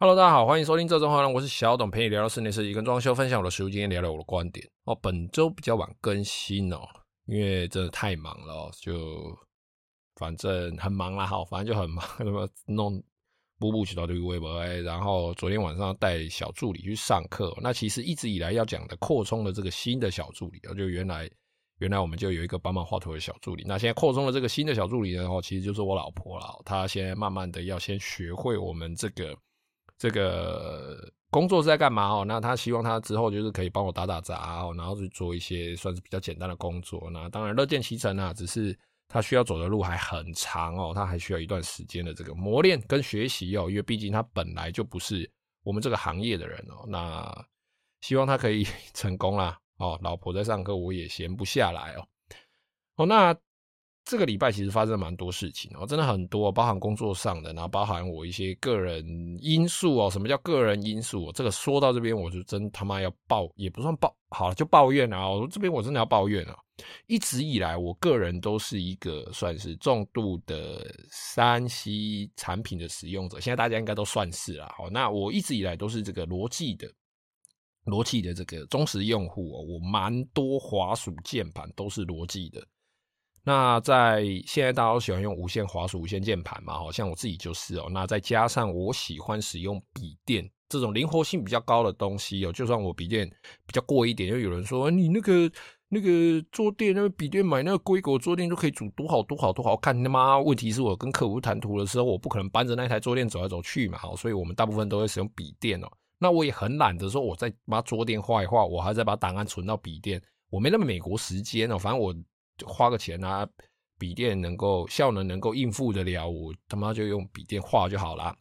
Hello，大家好，欢迎收听这周话，我是小董，陪你聊聊室内设计跟装修，分享我的实物经验，聊聊我的观点。哦，本周比较晚更新哦，因为真的太忙了，就反正很忙啦，好，反正就很忙，什么弄补补起到这个微博，然后昨天晚上带小助理去上课。那其实一直以来要讲的扩充的这个新的小助理，就原来。原来我们就有一个帮忙画图的小助理，那现在扩充了这个新的小助理呢，哦，其实就是我老婆了。她现在慢慢的要先学会我们这个这个工作是在干嘛哦。那他希望他之后就是可以帮我打打杂哦，然后去做一些算是比较简单的工作。那当然乐见其成啊，只是他需要走的路还很长哦，他还需要一段时间的这个磨练跟学习哦，因为毕竟他本来就不是我们这个行业的人哦。那希望他可以 成功啦。哦，老婆在上课，我也闲不下来哦。哦，那这个礼拜其实发生了蛮多事情哦，真的很多，包含工作上的，然后包含我一些个人因素哦。什么叫个人因素？这个说到这边，我就真他妈要抱，也不算抱，好了，就抱怨啊。我说这边我真的要抱怨啊。一直以来，我个人都是一个算是重度的三 C 产品的使用者，现在大家应该都算是啦。好，那我一直以来都是这个罗技的。罗技的这个忠实用户哦，我蛮多滑鼠键盘都是罗技的。那在现在大家都喜欢用无线滑鼠、无线键盘嘛，好像我自己就是哦。那再加上我喜欢使用笔电这种灵活性比较高的东西哦，就算我笔电比较贵一点，又有人说你那个那个桌垫，那个笔电买那个规格桌垫就可以组多好多好多好看。他妈，问题是我跟客户谈图的时候，我不可能搬着那台桌垫走来走去嘛，好，所以我们大部分都会使用笔电哦。那我也很懒得说，我再把桌垫画一画，我还在把档案存到笔电，我没那么美国时间哦。反正我花个钱啊，笔电能够效能能够应付得了，我他妈就用笔电画就好了。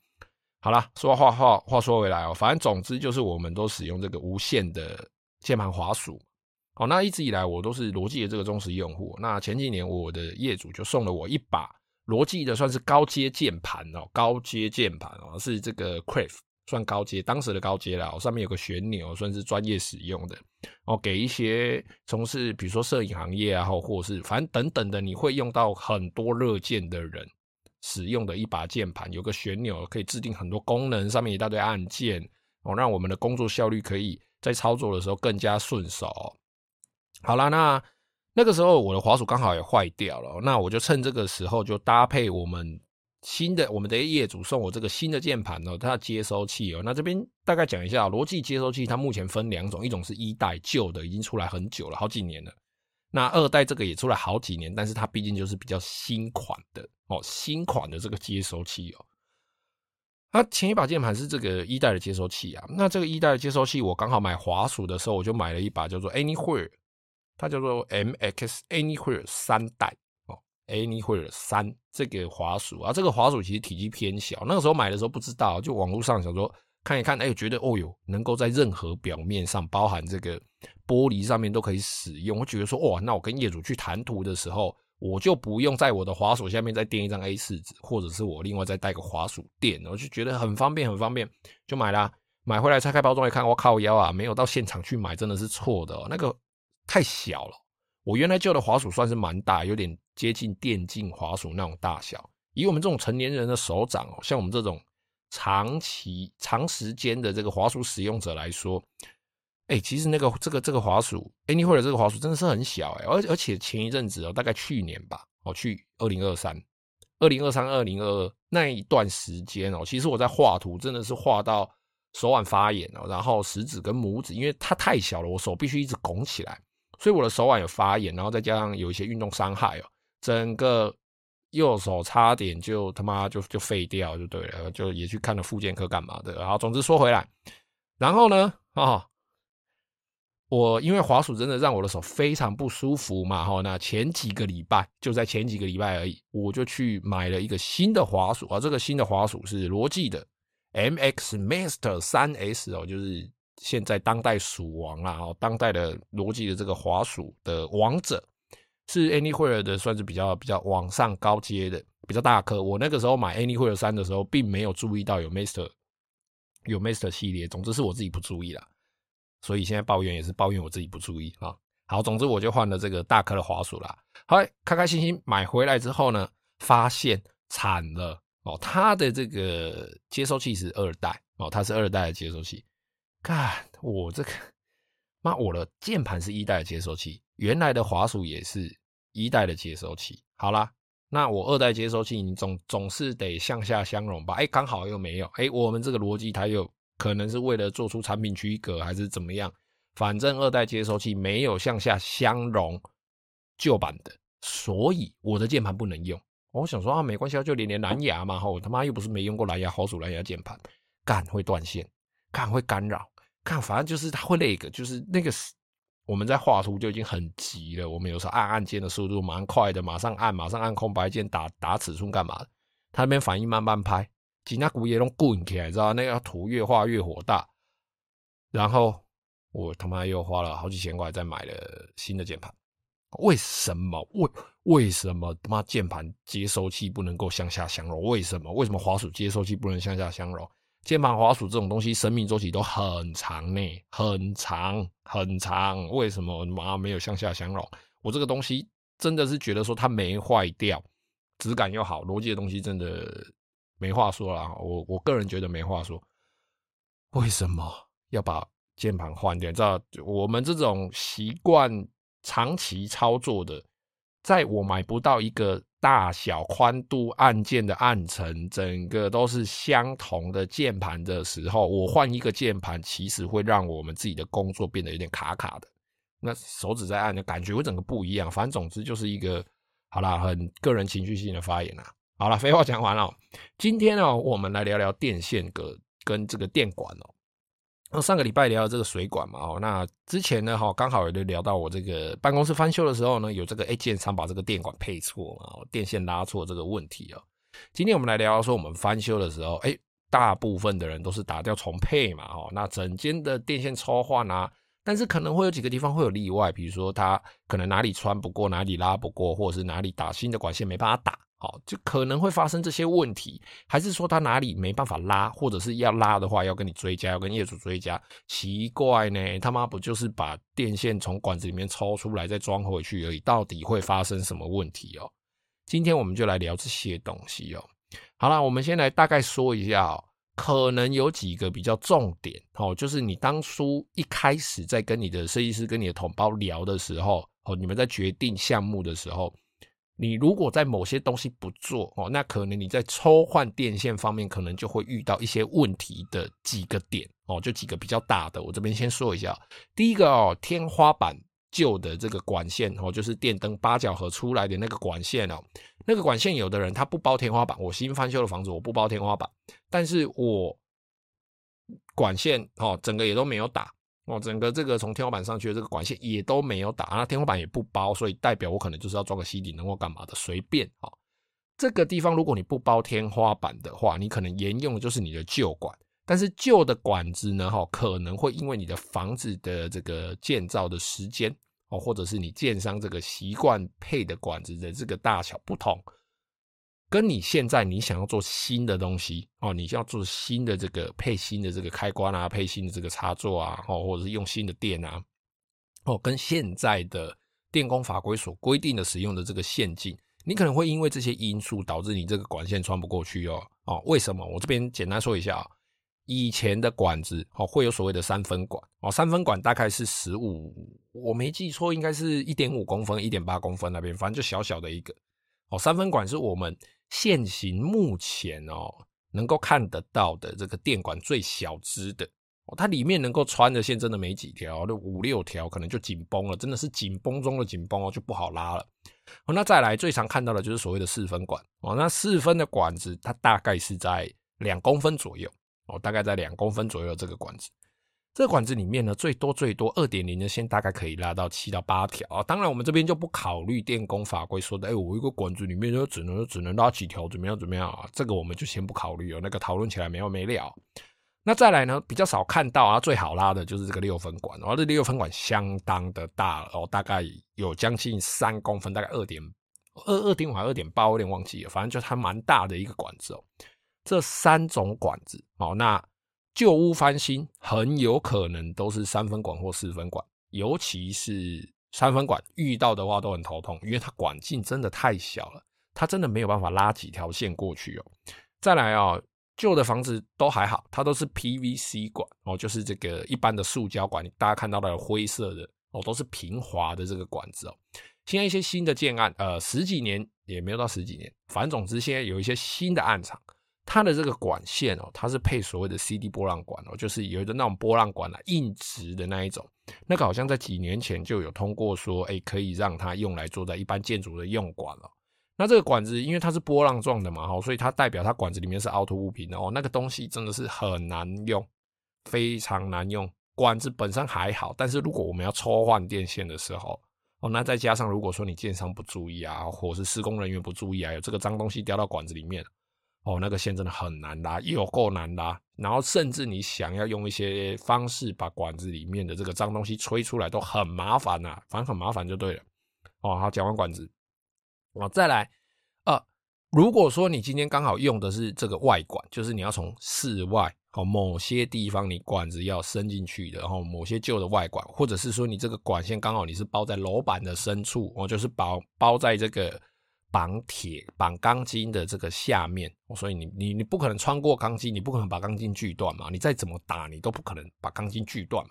好了，说话话话说回来哦，反正总之就是我们都使用这个无线的键盘滑鼠。哦，那一直以来我都是罗技的这个忠实用户。那前几年我的业主就送了我一把罗技的算是高阶键盘哦，高阶键盘哦，是这个 Crave。算高阶，当时的高阶了。上面有个旋钮，算是专业使用的。哦，给一些从事比如说摄影行业啊，或或是反正等等的，你会用到很多热键的人使用的一把键盘，有个旋钮可以制定很多功能，上面一大堆按键，哦，让我们的工作效率可以在操作的时候更加顺手。好啦，那那个时候我的滑鼠刚好也坏掉了，那我就趁这个时候就搭配我们。新的我们的业主送我这个新的键盘哦，它的接收器哦，那这边大概讲一下，罗技接收器它目前分两种，一种是一代旧的，已经出来很久了，好几年了。那二代这个也出来好几年，但是它毕竟就是比较新款的哦，新款的这个接收器哦。它前一把键盘是这个一代的接收器啊，那这个一代的接收器我刚好买滑鼠的时候，我就买了一把叫做 Anywhere，它叫做 MX Anywhere 三代。Anywhere 三这个滑鼠啊，这个滑鼠其实体积偏小。那个时候买的时候不知道，就网络上想说看一看，哎，觉得哦哟，能够在任何表面上，包含这个玻璃上面都可以使用。我觉得说，哇，那我跟业主去谈图的时候，我就不用在我的滑鼠下面再垫一张 A4 纸，或者是我另外再带个滑鼠垫，我就觉得很方便，很方便，就买啦。买回来拆开包装一看，我靠腰啊，没有到现场去买，真的是错的哦，那个太小了。我原来旧的滑鼠算是蛮大，有点接近电竞滑鼠那种大小。以我们这种成年人的手掌哦，像我们这种长期、长时间的这个滑鼠使用者来说，哎，其实那个这个这个滑鼠，Anywhere 这个滑鼠真的是很小哎，而而且前一阵子哦，大概去年吧，哦，去二零二三、二零二三、二零二二那一段时间哦，其实我在画图真的是画到手腕发炎哦，然后食指跟拇指因为它太小了，我手必须一直拱起来。所以我的手腕有发炎，然后再加上有一些运动伤害哦，整个右手差点就他妈就就废掉就对了，就也去看了复健科干嘛的。然后总之说回来，然后呢，哦，我因为滑鼠真的让我的手非常不舒服嘛，哈，那前几个礼拜就在前几个礼拜而已，我就去买了一个新的滑鼠啊，这个新的滑鼠是罗技的 MX Master 3S 哦，就是。现在当代鼠王啊，哦，当代的罗技的这个滑鼠的王者是 Anywhere 的，算是比较比较往上高阶的，比较大颗。我那个时候买 Anywhere 三的时候，并没有注意到有 Master 有 Master 系列，总之是我自己不注意啦。所以现在抱怨也是抱怨我自己不注意啊。好，总之我就换了这个大颗的滑鼠啦。好，开开心心买回来之后呢，发现惨了哦，它的这个接收器是二代。哦，它是二代的接收器。看我这个，妈，我的键盘是一代的接收器，原来的滑鼠也是一代的接收器。好啦，那我二代接收器，你总总是得向下相容吧？哎，刚好又没有。哎，我们这个逻辑它有可能是为了做出产品区隔，还是怎么样？反正二代接收器没有向下相容旧版的，所以我的键盘不能用。我想说啊，没关系啊，就连连蓝牙嘛，吼，他妈又不是没用过蓝牙，滑鼠蓝牙键盘，干会断线，干会干扰。看，反正就是它会那个，就是那个，我们在画图就已经很急了。我们有时候按按键的速度蛮快的，马上按，马上按空白键打打尺寸干嘛的？它那边反应慢慢拍，其他骨也都滚起来，知道？那个图越画越火大。然后我他妈又花了好几千块再买了新的键盘。为什么？为为什么他妈键盘接收器不能够向下相容？为什么？为什么滑鼠接收器不能向下相容？键盘滑鼠这种东西，生命周期都很长呢，很长很长。为什么妈没有向下相容？我这个东西真的是觉得说它没坏掉，质感又好，逻辑的东西真的没话说啦。我我个人觉得没话说。为什么要把键盘换掉？知道我们这种习惯长期操作的，在我买不到一个。大小、宽度、按键的按层，整个都是相同的键盘的时候，我换一个键盘，其实会让我们自己的工作变得有点卡卡的。那手指在按的感觉会整个不一样。反正总之就是一个好啦，很个人情绪性的发言啦。好了，废话讲完了，今天呢，我们来聊聊电线跟跟这个电管哦。那上个礼拜聊到这个水管嘛，哦，那之前呢，哈，刚好有聊到我这个办公室翻修的时候呢，有这个 A，建商把这个电管配错嘛，电线拉错这个问题哦。今天我们来聊聊说，我们翻修的时候，哎，大部分的人都是打掉重配嘛，哦，那整间的电线抽换啊，但是可能会有几个地方会有例外，比如说它可能哪里穿不过，哪里拉不过，或者是哪里打新的管线没办法打。好，就可能会发生这些问题，还是说他哪里没办法拉，或者是要拉的话要跟你追加，要跟业主追加？奇怪呢，他妈不就是把电线从管子里面抽出来再装回去而已？到底会发生什么问题哦？今天我们就来聊这些东西哦。好了，我们先来大概说一下哦，可能有几个比较重点哦，就是你当初一开始在跟你的设计师、跟你的同胞聊的时候，哦，你们在决定项目的时候。你如果在某些东西不做哦，那可能你在抽换电线方面可能就会遇到一些问题的几个点哦，就几个比较大的，我这边先说一下。第一个哦，天花板旧的这个管线哦，就是电灯八角盒出来的那个管线哦，那个管线有的人他不包天花板，我新翻修的房子我不包天花板，但是我管线哦整个也都没有打。哦，整个这个从天花板上去的这个管线也都没有打，那天花板也不包，所以代表我可能就是要装个吸顶灯或干嘛的，随便啊。这个地方如果你不包天花板的话，你可能沿用的就是你的旧管，但是旧的管子呢，哈，可能会因为你的房子的这个建造的时间哦，或者是你建商这个习惯配的管子的这个大小不同。跟你现在你想要做新的东西哦，你就要做新的这个配新的这个开关啊，配新的这个插座啊，哦，或者是用新的电啊，哦，跟现在的电工法规所规定的使用的这个线径，你可能会因为这些因素导致你这个管线穿不过去哦。哦，为什么？我这边简单说一下啊，以前的管子哦会有所谓的三分管哦，三分管大概是十五，我没记错应该是一点五公分、一点八公分那边，反正就小小的一个哦，三分管是我们。现行目前哦，能够看得到的这个电管最小支的，它里面能够穿的线真的没几条，就五六条可能就紧绷了，真的是紧绷中的紧绷哦，就不好拉了。那再来最常看到的就是所谓的四分管哦，那四分的管子它大概是在两公分左右哦，大概在两公分左右这个管子。这个管子里面呢，最多最多二点零的线大概可以拉到七到八条啊。当然，我们这边就不考虑电工法规说的，哎，我一个管子里面就只能只能拉几条，怎么样怎么样啊？这个我们就先不考虑哦，那个讨论起来没完没了。那再来呢，比较少看到啊，最好拉的就是这个六分管，然后这六分管相当的大哦，大概有将近三公分，大概二点二二点五还二点八，我有点忘记了，反正就还蛮大的一个管子哦。这三种管子哦，那。旧屋翻新很有可能都是三分管或四分管，尤其是三分管遇到的话都很头痛，因为它管径真的太小了，它真的没有办法拉几条线过去哦。再来啊，旧的房子都还好，它都是 PVC 管哦，就是这个一般的塑胶管，大家看到的灰色的哦，都是平滑的这个管子哦。现在一些新的建案，呃，十几年也没有到十几年，反正总之现在有一些新的案场，它的这个管线哦，它是配所谓的 CD 波浪管哦，就是有的那种波浪管啊，硬直的那一种，那个好像在几年前就有通过说，哎，可以让它用来做在一般建筑的用管了。那这个管子因为它是波浪状的嘛，哈，所以它代表它管子里面是凹凸不平的哦，那个东西真的是很难用，非常难用。管子本身还好，但是如果我们要抽换电线的时候，哦，那再加上如果说你建商不注意啊，或是施工人员不注意啊，有这个脏东西掉到管子里面，哦，那个线真的很难拉，有够难拉。然后甚至你想要用一些方式把管子里面的这个脏东西吹出来，都很麻烦呐，反正很麻烦就对了。哦，好，讲完管子，哦，再来，呃，如果说你今天刚好用的是这个外管，就是你要从室外。哦，某些地方你管子要伸进去的，然后某些旧的外管，或者是说你这个管线刚好你是包在楼板的深处，哦，就是包包在这个绑铁绑钢筋的这个下面，所以你你你不可能穿过钢筋，你不可能把钢筋锯断嘛，你再怎么打你都不可能把钢筋锯断。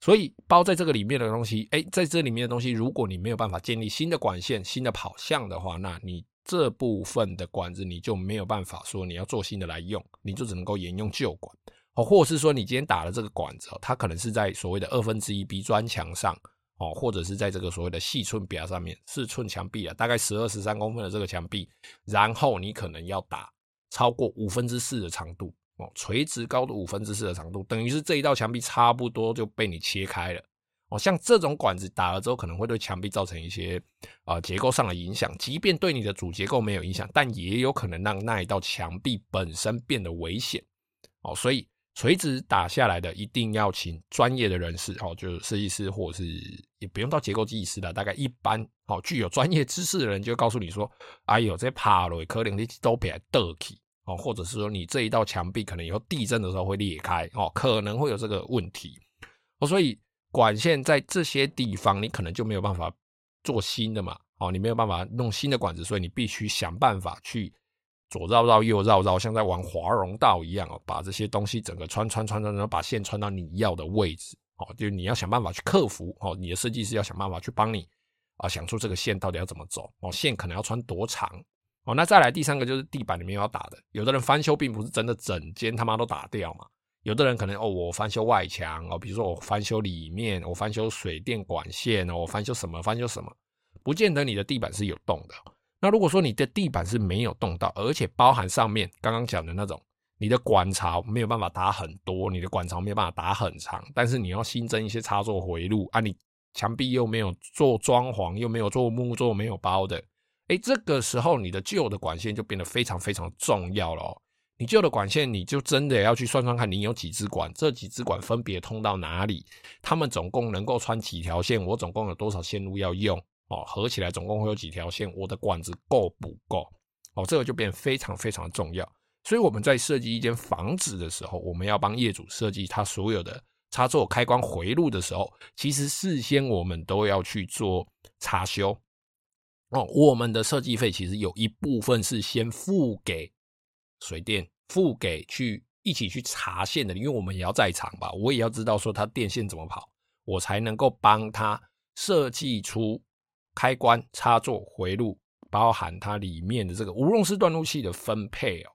所以包在这个里面的东西，诶，在这里面的东西，如果你没有办法建立新的管线、新的跑向的话，那你。这部分的管子你就没有办法说你要做新的来用，你就只能够沿用旧管哦，或者是说你今天打了这个管子，它可能是在所谓的二分之一 B 砖墙上哦，或者是在这个所谓的细寸表上面，四寸墙壁啊，大概十二十三公分的这个墙壁，然后你可能要打超过五分之四的长度哦，垂直高度五分之四的长度，等于是这一道墙壁差不多就被你切开了。哦，像这种管子打了之后，可能会对墙壁造成一些啊、结构上的影响。即便对你的主结构没有影响，但也有可能让那一道墙壁本身变得危险。哦，所以垂直打下来的一定要请专业的人士，哦，就是设计师或者是也不用到结构技师的，大概一般哦具有专业知识的人就告诉你说，哎呦，这趴了可能你都别得起哦，或者是说你这一道墙壁可能以后地震的时候会裂开哦，可能会有这个问题哦，所以。管线在这些地方，你可能就没有办法做新的嘛？哦，你没有办法弄新的管子，所以你必须想办法去左绕绕右绕绕，像在玩华容道一样哦，把这些东西整个穿穿穿穿，然后把线穿到你要的位置哦。就你要想办法去克服哦，你的设计师要想办法去帮你啊，想出这个线到底要怎么走哦，线可能要穿多长哦。那再来第三个就是地板里面要打的，有的人翻修并不是真的整间他妈都打掉嘛。有的人可能哦，我翻修外墙哦，比如说我翻修里面，我翻修水电管线哦，我翻修什么翻修什么，不见得你的地板是有洞的。那如果说你的地板是没有动到，而且包含上面刚刚讲的那种，你的管槽没有办法打很多，你的管槽没有办法打很长，但是你要新增一些插座回路啊，你墙壁又没有做装潢，又没有做木作，没有包的，诶，这个时候你的旧的管线就变得非常非常重要了。你旧的管线，你就真的要去算算看，你有几支管，这几支管分别通到哪里？他们总共能够穿几条线？我总共有多少线路要用？哦，合起来总共会有几条线？我的管子够不够？哦，这个就变非常非常重要。所以我们在设计一间房子的时候，我们要帮业主设计他所有的插座、开关回路的时候，其实事先我们都要去做查修。哦，我们的设计费其实有一部分是先付给。水电付给去一起去查线的，因为我们也要在场吧，我也要知道说它电线怎么跑，我才能够帮他设计出开关插座回路，包含它里面的这个无熔丝断路器的分配哦。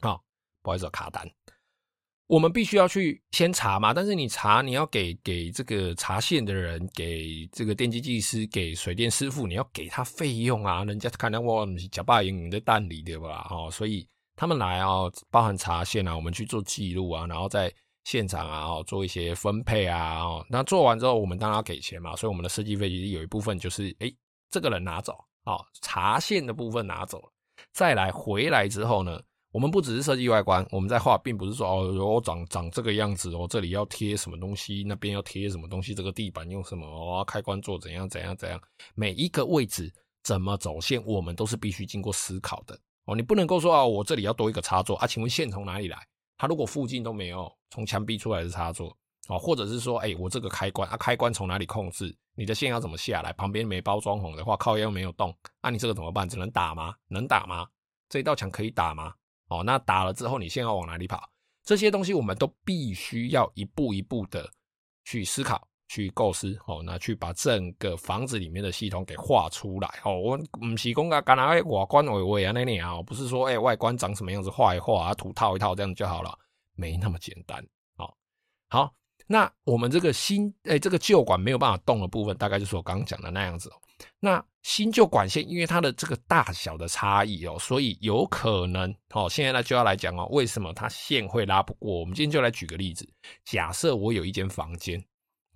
好，不好意思，卡单。我们必须要去先查嘛，但是你查，你要给给这个查线的人，给这个电机技师，给水电师傅，你要给他费用啊，人家看到我们是假把营的蛋里对吧？哦，所以他们来啊，包含查线啊，我们去做记录啊，然后再现场啊，哦，做一些分配啊，哦，那做完之后，我们当然要给钱嘛，所以我们的设计费其实有一部分就是，诶，这个人拿走，哦，查线的部分拿走，再来回来之后呢，我们不只是设计外观，我们在画，并不是说哦，我长长这个样子哦，这里要贴什么东西，那边要贴什么东西，这个地板用什么哦，开关做怎样怎样怎样，每一个位置怎么走线，我们都是必须经过思考的哦。你不能够说哦，我这里要多一个插座啊，请问线从哪里来？它如果附近都没有从墙壁出来的插座哦，或者是说，哎，我这个开关啊，开关从哪里控制？你的线要怎么下来？旁边没包装红的话，靠又没有动，那、你这个怎么办？只能打吗？能打吗？这一道墙可以打吗？哦，那打了之后，你线要往哪里跑？这些东西我们都必须要一步一步的去思考、去构思。哦，那去把整个房子里面的系统给画出来。哦，我唔是讲个刚才外观维维啊那里啊，不是说哎外观长什么样子画一画啊，图套一套这样就好了，没那么简单。哦，好，那我们这个新哎这个旧管没有办法动的部分，大概就是我刚刚讲的那样子。那新旧管线，因为它的这个大小的差异哦，所以有可能哦，现在呢就要来讲哦，为什么它线会拉不过？我们今天就来举个例子，假设我有一间房间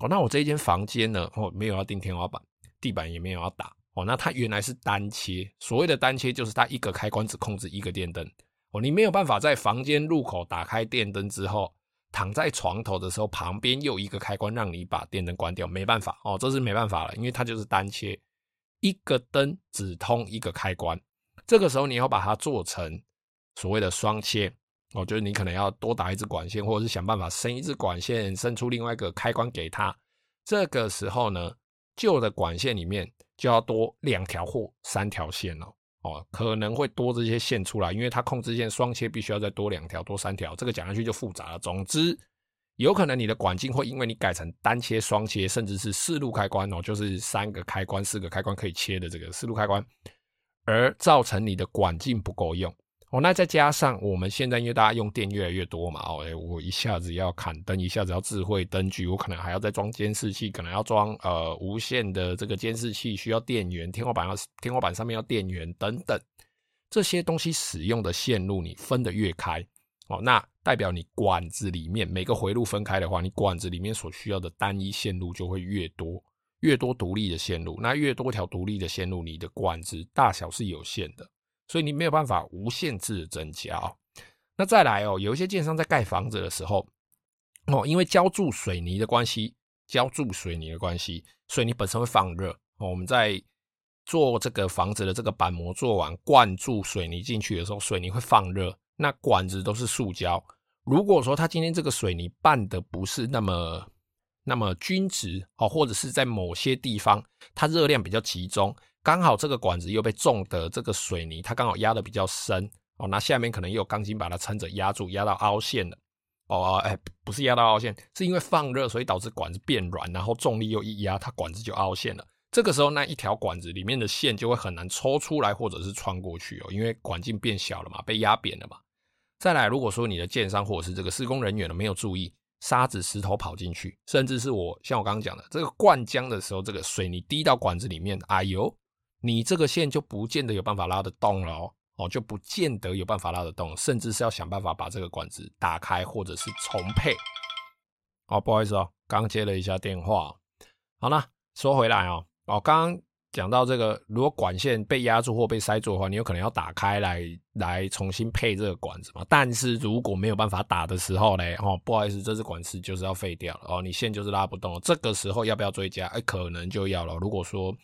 哦，那我这一间房间呢哦，没有要钉天花板，地板也没有要打哦，那它原来是单切，所谓的单切就是它一个开关只控制一个电灯哦，你没有办法在房间入口打开电灯之后，躺在床头的时候旁边又一个开关让你把电灯关掉，没办法哦，这是没办法了，因为它就是单切。一个灯只通一个开关，这个时候你要把它做成所谓的双切哦，就是你可能要多打一支管线，或者是想办法伸一支管线，伸出另外一个开关给它。这个时候呢，旧的管线里面就要多两条或三条线哦，哦，可能会多这些线出来，因为它控制线双切必须要再多两条、多三条，这个讲下去就复杂了。总之。有可能你的管径会因为你改成单切、双切，甚至是四路开关哦，就是三个开关、四个开关可以切的这个四路开关，而造成你的管径不够用哦。那再加上我们现在因为大家用电越来越多嘛哦，我一下子要砍灯，一下子要智慧灯具，我可能还要再装监视器，可能要装呃无线的这个监视器，需要电源，天花板要天花板上面要电源等等，这些东西使用的线路你分得越开哦，那。代表你管子里面每个回路分开的话，你管子里面所需要的单一线路就会越多，越多独立的线路，那越多条独立的线路，你的管子大小是有限的，所以你没有办法无限制增加。那再来哦，有一些建商在盖房子的时候，哦，因为浇筑水泥的关系，浇筑水泥的关系，水泥本身会放热哦。我们在做这个房子的这个板模做完，灌注水泥进去的时候，水泥会放热。那管子都是塑胶，如果说它今天这个水泥拌的不是那么那么均值哦，或者是在某些地方它热量比较集中，刚好这个管子又被重的这个水泥它刚好压得比较深哦，那下面可能又有钢筋把它撑着压住，压到凹陷了哦，哎，不是压到凹陷，是因为放热所以导致管子变软，然后重力又一压，它管子就凹陷了。这个时候那一条管子里面的线就会很难抽出来或者是穿过去哦，因为管径变小了嘛，被压扁了嘛。再来，如果说你的建商或者是这个施工人员呢没有注意，沙子、石头跑进去，甚至是我像我刚刚讲的这个灌浆的时候，这个水泥滴到管子里面，哎呦，你这个线就不见得有办法拉得动了哦，哦，就不见得有办法拉得动，甚至是要想办法把这个管子打开或者是重配。哦，不好意思哦，刚接了一下电话。好了，说回来哦，哦，刚刚。讲到这个，如果管线被压住或被塞住的话，你有可能要打开来来重新配这个管子嘛。但是如果没有办法打的时候呢，哦，不好意思，这支管子就是要废掉了哦，你线就是拉不动了。这个时候要不要追加？哎，可能就要了。如果说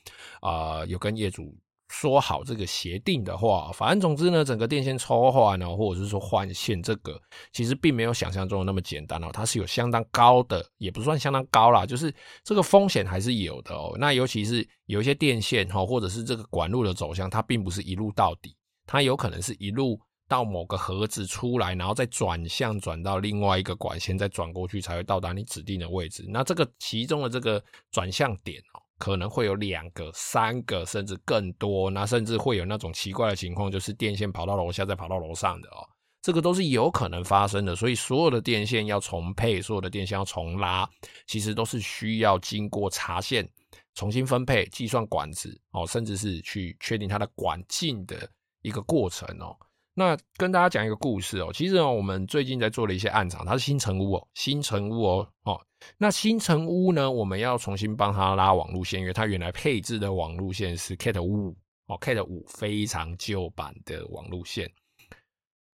啊、有跟业主。说好这个协定的话，反正总之呢，整个电线抽换呢，或者是说换线，这个其实并没有想象中的那么简单哦，它是有相当高的，也不算相当高啦，就是这个风险还是有的哦。那尤其是有一些电线哈，或者是这个管路的走向，它并不是一路到底，它有可能是一路到某个盒子出来，然后再转向转到另外一个管线，再转过去才会到达你指定的位置。那这个其中的这个转向点哦。可能会有两个、三个，甚至更多。那甚至会有那种奇怪的情况，就是电线跑到楼下，再跑到楼上的哦。这个都是有可能发生的。所以所有的电线要重配，所有的电线要重拉，其实都是需要经过查线、重新分配、计算管子哦，甚至是去确定它的管径的一个过程哦。那跟大家讲一个故事哦，其实哦，我们最近在做了一些暗场，它是新成屋哦，新成屋哦，哦。那新城屋呢，我们要重新帮他拉网路线，因为它原来配置的网路线是 Cat 五哦，Cat 五非常旧版的网路线，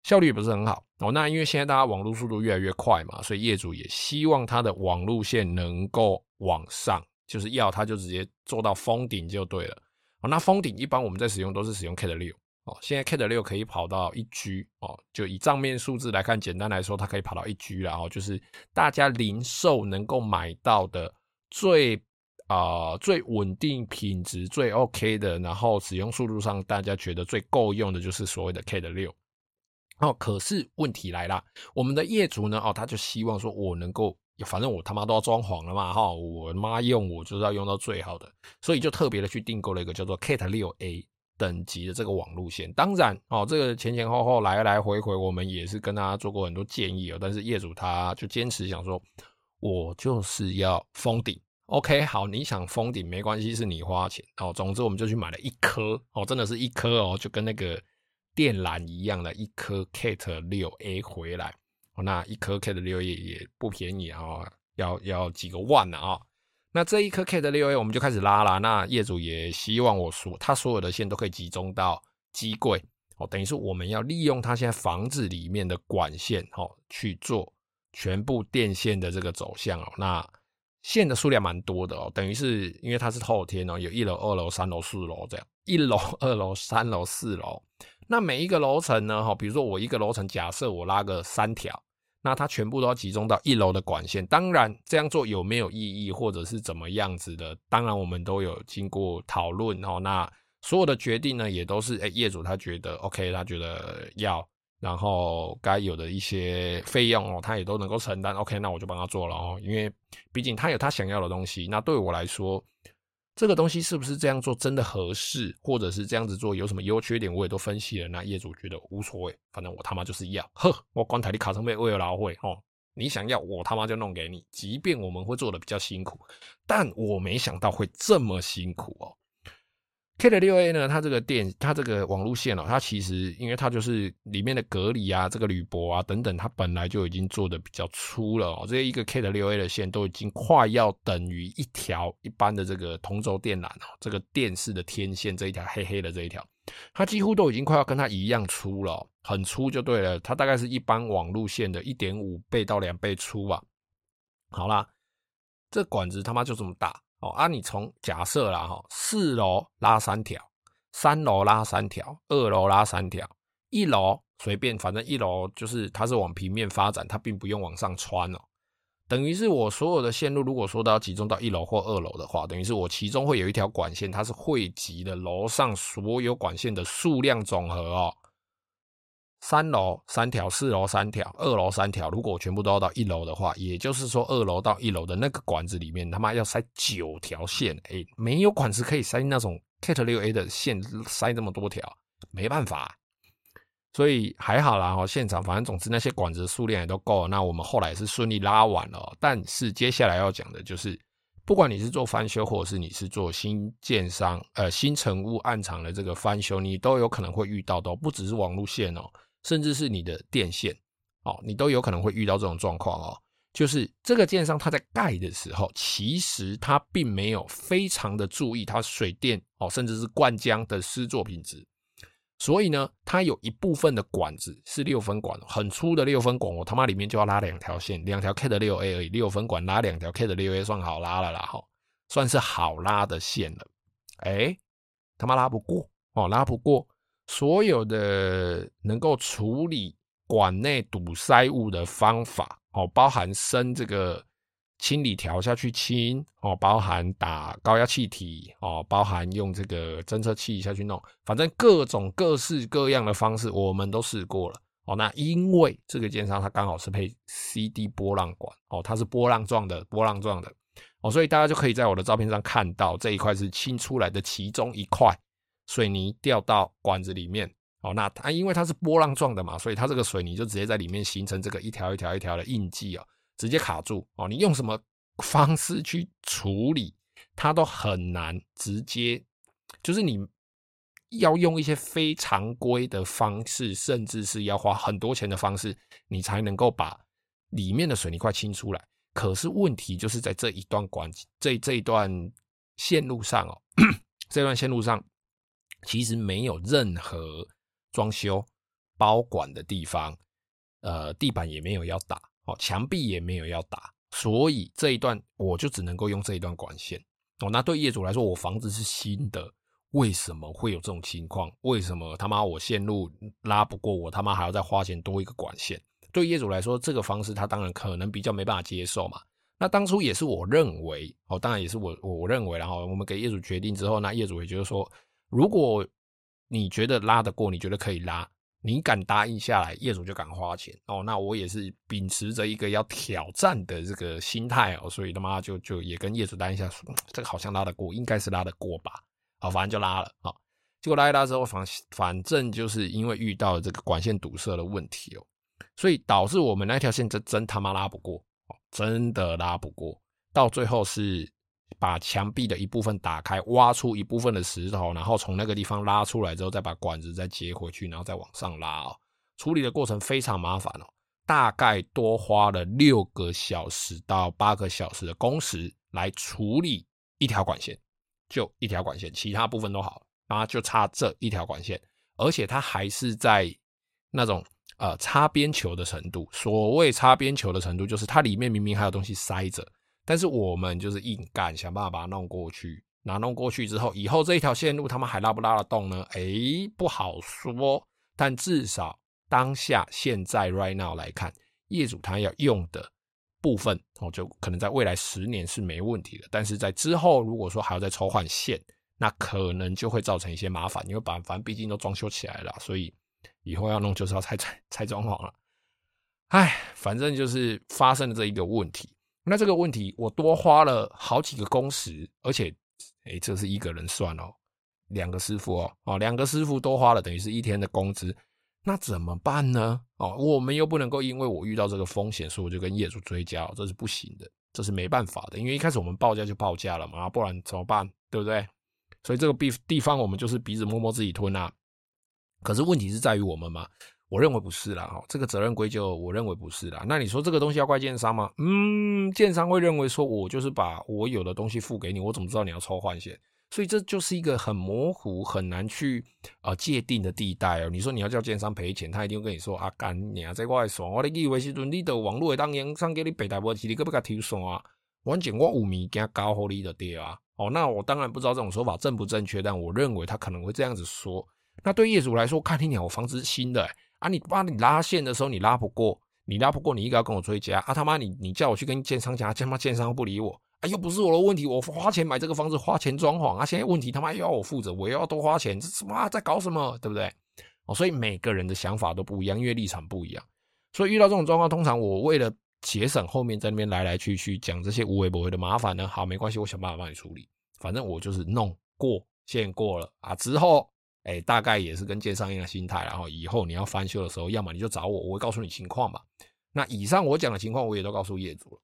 效率不是很好哦。那因为现在大家网路速度越来越快嘛，所以业主也希望他的网路线能够往上，就是要他就直接做到封顶就对了。哦，那封顶一般我们在使用都是使用 Cat 六。哦，现在 Cat 六可以跑到一 G 哦，就以账面数字来看，简单来说，它可以跑到一 G 然后就是大家零售能够买到的最啊、最稳定品质最 OK 的，然后使用速度上大家觉得最够用的，就是所谓的 Cat 六。哦，可是问题来了，我们的业主呢，哦，他就希望说我能够，反正我他妈都要装潢了嘛，哈、我妈用我就是要用到最好的，所以就特别的去订购了一个叫做 Cat 六 A 等级的这个网路线。当然，哦，这个前前后后来来回回，我们也是跟他做过很多建议哦，但是业主他就坚持想说，我就是要封顶。OK，好，你想封顶没关系，是你花钱哦。总之，我们就去买了一颗哦，真的是一颗哦，就跟那个电缆一样的一颗 Cat 六 A 回来。哦，那一颗 Cat 六 A 也不便宜，哦，要要几个万呢啊，哦。那这一颗 Cat 六 A 我们就开始拉了。那业主也希望我说，他所有的线都可以集中到机柜哦，等于是我们要利用他现在房子里面的管线哦去做全部电线的这个走向哦。那线的数量蛮多的哦，等于是因为它是透天哦，有一楼、二楼、三楼、四楼这样，一楼、二楼、三楼、四楼。那每一个楼层呢，哈，比如说我一个楼层，假设我拉个三条，那它全部都要集中到一楼的管线。当然这样做有没有意义，或者是怎么样子的，当然我们都有经过讨论哦。那所有的决定呢，也都是诶业主他觉得 OK，他觉得要。然后该有的一些费用哦，他也都能够承担。OK，那我就帮他做了哦，因为毕竟他有他想要的东西。那对我来说，这个东西是不是这样做真的合适，或者是这样子做有什么优缺点，我也都分析了。那业主觉得无所谓，反正我他妈就是要，呵，我光台的卡成被为了劳会哦，你想要我他妈就弄给你，即便我们会做的比较辛苦，但我没想到会这么辛苦哦。K 的六 A 呢，它这个电，它这个网路线哦，它其实因为它就是里面的隔离啊，这个铝箔啊等等，它本来就已经做的比较粗了哦。这一个 K 的六 A 的线都已经快要等于一条一般的这个同轴电缆哦，这个电视的天线这一条黑黑的这一条，它几乎都已经快要跟它一样粗了，很粗就对了。它大概是一般网路线的一点五倍到两倍粗吧。好啦，这管子他妈就这么大。哦，啊，你从假设啦，哈，四楼拉三条，三楼拉三条，二楼拉三条，一楼随便，反正一楼就是它是往平面发展，它并不用往上穿哦。等于是我所有的线路，如果说都要集中到一楼或二楼的话，等于是我其中会有一条管线，它是汇集的楼上所有管线的数量总和哦。三楼三条，四楼三条，二楼三条。如果我全部都要到一楼的话，也就是说，二楼到一楼的那个管子里面，他妈要塞九条线。哎、欸，没有管子可以塞那种 Cat 六 A 的线，塞这么多条，没办法。所以还好啦，哈，现场反正总之那些管子数量也都够。那我们后来是顺利拉完了。但是接下来要讲的就是，不管你是做翻修，或者是你是做新建商，呃，新成屋暗藏的这个翻修，你都有可能会遇到的，不只是网路线哦。甚至是你的电线，哦，你都有可能会遇到这种状况哦。就是这个建商他在盖的时候，其实他并没有非常的注意他水电哦，甚至是灌浆的施作品质。所以呢，他有一部分的管子是六分管，很粗的六分管，我他妈里面就要拉两条线，两条 K 的六 A 而已，六分管拉两条 K 的六 A 算好拉了啦，哈，算是好拉的线了。哎，他妈拉不过哦，拉不过。所有的能够处理管内堵塞物的方法，哦，包含伸这个清理条下去清，哦，包含打高压气体，哦，包含用这个侦测器下去弄，反正各种各式各样的方式我们都试过了，哦，那因为这个建商它刚好是配 CD 波浪管，哦，它是波浪状的，波浪状的，哦，所以大家就可以在我的照片上看到这一块是清出来的其中一块。水泥掉到管子里面，哦，那它因为它是波浪状的嘛，所以它这个水泥就直接在里面形成这个一条一条一条的印记哦，直接卡住哦。你用什么方式去处理，它都很难直接，就是你要用一些非常规的方式，甚至是要花很多钱的方式，你才能够把里面的水泥块清出来。可是问题就是在这一段管这这一段线路上哦，这段线路上。其实没有任何装修包管的地方，呃，地板也没有要打，哦，墙壁也没有要打，所以这一段我就只能够用这一段管线。哦，那对业主来说，我房子是新的，为什么会有这种情况？为什么他妈我线路拉不过，我他妈还要再花钱多一个管线？对业主来说，这个方式他当然可能比较没办法接受嘛。那当初也是我认为，哦，当然也是我我认为，然后我们给业主决定之后，那业主也就是说。如果你觉得拉得过，你觉得可以拉，你敢答应下来，业主就敢花钱哦。那我也是秉持着一个要挑战的这个心态哦，所以他妈就就也跟业主答应一下说，说这个好像拉得过，应该是拉得过吧。好，反正就拉了啊。结果拉一拉之后，反反正就是因为遇到了这个管线堵塞的问题哦，所以导致我们那条线真真他妈拉不过，真的拉不过。到最后是把墙壁的一部分打开，挖出一部分的石头，然后从那个地方拉出来之后，再把管子再接回去，然后再往上拉哦。处理的过程非常麻烦哦，大概多花了六个小时到八个小时的工时来处理一条管线。就一条管线，其他部分都好，然后就差这一条管线，而且它还是在那种呃擦边球的程度。所谓擦边球的程度，就是它里面明明还有东西塞着，但是我们就是硬干，想办法把它弄过去。那弄过去之后，以后这一条线路他们还拉不拉得动呢？诶，不好说。但至少当下现在 right now 来看，业主他要用的。部分哦，就可能在未来十年是没问题的，但是在之后如果说还要再抽换线，那可能就会造成一些麻烦，因为板房毕竟都装修起来了，所以以后要弄就是要拆拆拆装潢了。唉，反正就是发生了这一个问题。那这个问题我多花了好几个工时，而且诶，这是一个人算哦，两个师傅哦，哦，两个师傅多花了等于是一天的工资。那怎么办呢？哦，我们又不能够因为我遇到这个风险，所以我就跟业主追加，这是不行的，这是没办法的。因为一开始我们报价就报价了嘛，不然怎么办？对不对？所以这个地地方我们就是鼻子摸摸自己吞啊。可是问题是在于我们嘛？我认为不是啦，哈，这个责任归咎，我认为不是啦。那你说这个东西要怪建商吗？嗯，建商会认为说我就是把我有的东西付给你，我怎么知道你要抽换线？所以这就是一个很模糊、很难去呃界定的地带哦。你说你要叫建商赔钱，他一定会跟你说啊，干你啊，这块算我的以为是你的网络会当营商给你赔大波钱，你可不可以提算啊？完全我有物件交给你的对啊。哦，那我当然不知道这种说法正不正确，但我认为他可能会这样子说。那对业主来说，看你鸟，房子是新的，啊，你帮你拉线的时候你拉不过，你拉不过，你应该要跟我追加啊。他妈你你叫我去跟建商讲，他妈建商不理我。哎，又不是我的问题，我花钱买这个房子，花钱装潢啊，现在问题他妈又要我负责，我又要多花钱，这什么在搞什么，对不对？哦，所以每个人的想法都不一样，因为立场不一样，所以遇到这种状况，通常我为了节省后面在那边来来去去讲这些无微不微的麻烦呢，好，没关系，我想办法帮你处理，反正我就是弄过，先过了啊，之后，哎，大概也是跟建商一样的心态，然后以后你要翻修的时候，要么你就找我，我会告诉你情况嘛。那以上我讲的情况，我也都告诉业主了。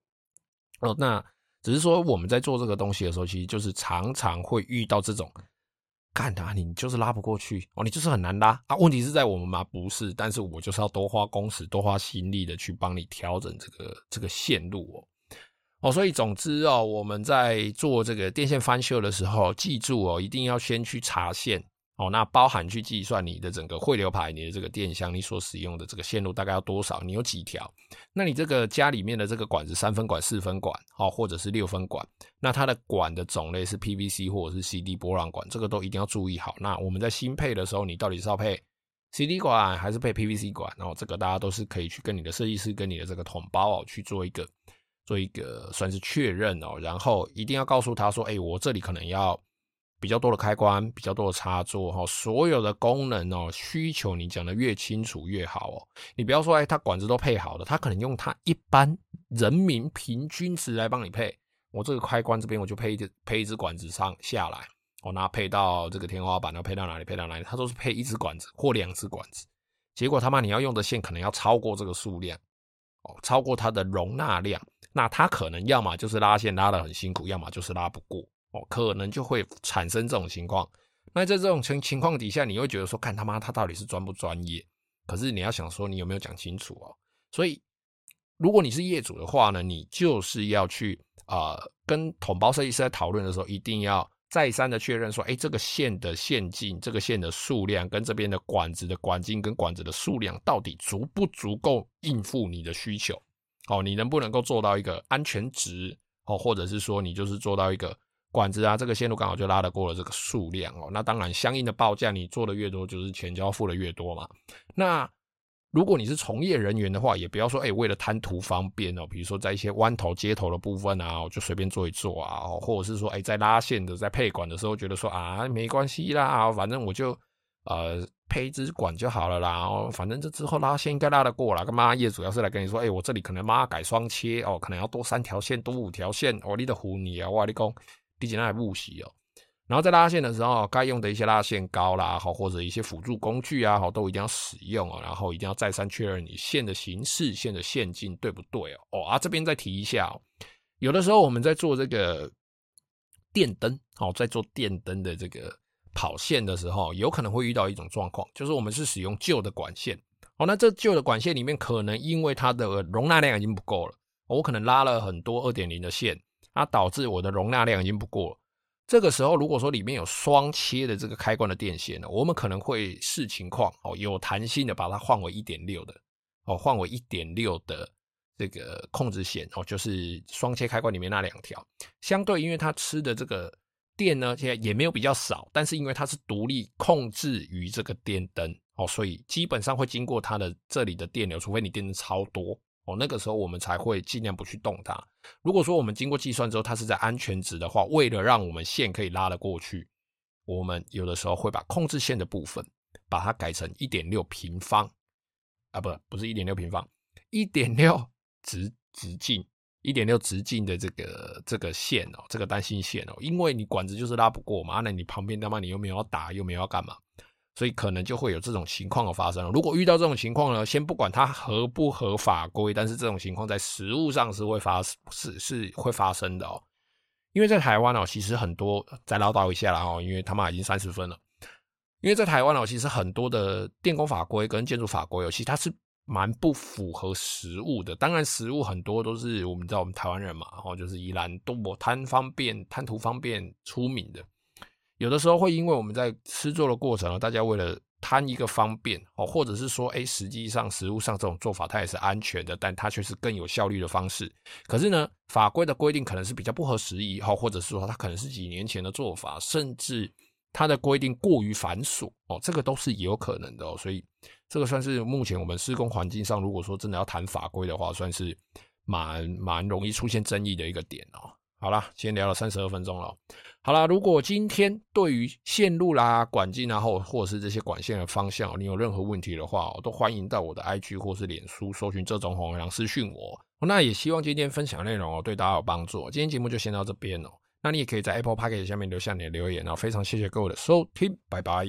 哦，那。只是说我们在做这个东西的时候，其实就是常常会遇到这种，干他你就是拉不过去哦，你就是很难拉啊。问题是在我们吗？不是，但是我就是要多花工时、多花心力的去帮你调整这个这个线路哦。哦，所以总之哦，我们在做这个电线翻修的时候，记住哦，一定要先去查线。哦，那包含去计算你的整个汇流排，你的这个电箱，你所使用的这个线路大概要多少？你有几条？那你这个家里面的这个管子，三分管、四分管，哦，或者是六分管，那它的管的种类是 PVC 或者是 CD 波浪管，这个都一定要注意好。那我们在新配的时候，你到底是要配 CD 管还是配 PVC 管？然后这个大家都是可以去跟你的设计师跟你的这个统包哦去做一个做一个算是确认哦，然后一定要告诉他说，哎，我这里可能要。比较多的开关，比较多的插座，哈，所有的功能哦，需求你讲的越清楚越好哦。你不要说，哎，他管子都配好了，他可能用他一般人民平均值来帮你配。我这个开关这边我就配一支配一支管子上下来，我拿配到这个天花板，然后配到哪里配到哪里，它都是配一支管子或两支管子。结果他妈你要用的线可能要超过这个数量哦，超过它的容纳量，那它可能要么就是拉线拉得很辛苦，要么就是拉不过。哦，可能就会产生这种情况。那在这种情情况底下，你会觉得说，看他妈他到底是专不专业？可是你要想说，你有没有讲清楚哦？所以，如果你是业主的话呢，你就是要去啊、跟统包设计师在讨论的时候，一定要再三的确认说，哎，这个线的线径、这个线的数量，跟这边的管子的管径跟管子的数量，到底足不足够应付你的需求？哦，你能不能够做到一个安全值？哦，或者是说，你就是做到一个。管子啊，这个线路刚好就拉得过了这个数量哦。那当然，相应的报价你做的越多，就是钱就要付的越多嘛。那如果你是从业人员的话，也不要说哎，为了贪图方便哦，比如说在一些弯头接头的部分啊，我就随便做一做啊，或者是说哎，在拉线的在配管的时候，觉得说啊没关系啦，反正我就呃，配一支管就好了啦。哦，反正这之后拉线应该拉得过啦。干嘛业主要是来跟你说，哎、我这里可能妈改双切哦，可能要多三条线，多五条线哦，你的唬你啊，我跟你讲，你只能来不洗哦。然后在拉线的时候，该用的一些拉线膏啦，好或者一些辅助工具啊，好都一定要使用哦。然后一定要再三确认你线的形式、线的线径对不对哦。哦啊，这边再提一下哦，有的时候我们在做这个电灯，哦，在做电灯的这个跑线的时候，有可能会遇到一种状况，就是我们是使用旧的管线，哦，那这旧的管线里面可能因为它的容纳量已经不够了，我可能拉了很多二点零的线，它导致我的容纳量已经不够了。这个时候，如果说里面有双切的这个开关的电线呢，我们可能会视情况哦，有弹性的把它换为一点六的哦，换为一点六的这个控制线哦，就是双切开关里面那两条。相对，因为它吃的这个电呢，现在也没有比较少，但是因为它是独立控制于这个电灯哦，所以基本上会经过它的这里的电流，除非你电的超多。哦，那个时候我们才会尽量不去动它。如果说我们经过计算之后，它是在安全值的话，为了让我们线可以拉得过去，我们有的时候会把控制线的部分把它改成一点六平方啊，不，不是一点六平方，一点六直直径，一点六直径的这个这个线哦，这个单芯线哦，因为你管子就是拉不过嘛，那你旁边他妈你又没有要打，又没有要干嘛？所以可能就会有这种情况的发生。如果遇到这种情况呢，先不管它合不合法规，但是这种情况在实务上是会发是是会发生的哦。因为在台湾哦，其实很多再唠叨一下啦哦，因为他们已经三十分了。因为在台湾哦，其实很多的电工法规跟建筑法规哦，其实它是蛮不符合实务的。当然，实务很多都是我们知道我们台湾人嘛，然后就是以懒惰、贪方便、贪图方便出名的。有的时候会因为我们在施作的过程，大家为了贪一个方便哦，或者是说，哎，实际上食物上这种做法它也是安全的，但它却是更有效率的方式。可是呢，法规的规定可能是比较不合时宜哈，或者是说它可能是几年前的做法，甚至它的规定过于繁琐哦，这个都是有可能的。所以这个算是目前我们施工环境上，如果说真的要谈法规的话，算是蛮蛮容易出现争议的一个点哦。好啦，今天聊了三十二分钟了。好啦，如果今天对于线路啦、管径啊，或或者是这些管线的方向，你有任何问题的话，都欢迎到我的 IG 或是脸书搜寻这种红娘私讯我。那也希望今天分享内容哦，对大家有帮助。今天节目就先到这边哦。那你也可以在 Apple Podcast 下面留下你的留言哦。非常谢谢各位的收听，拜拜。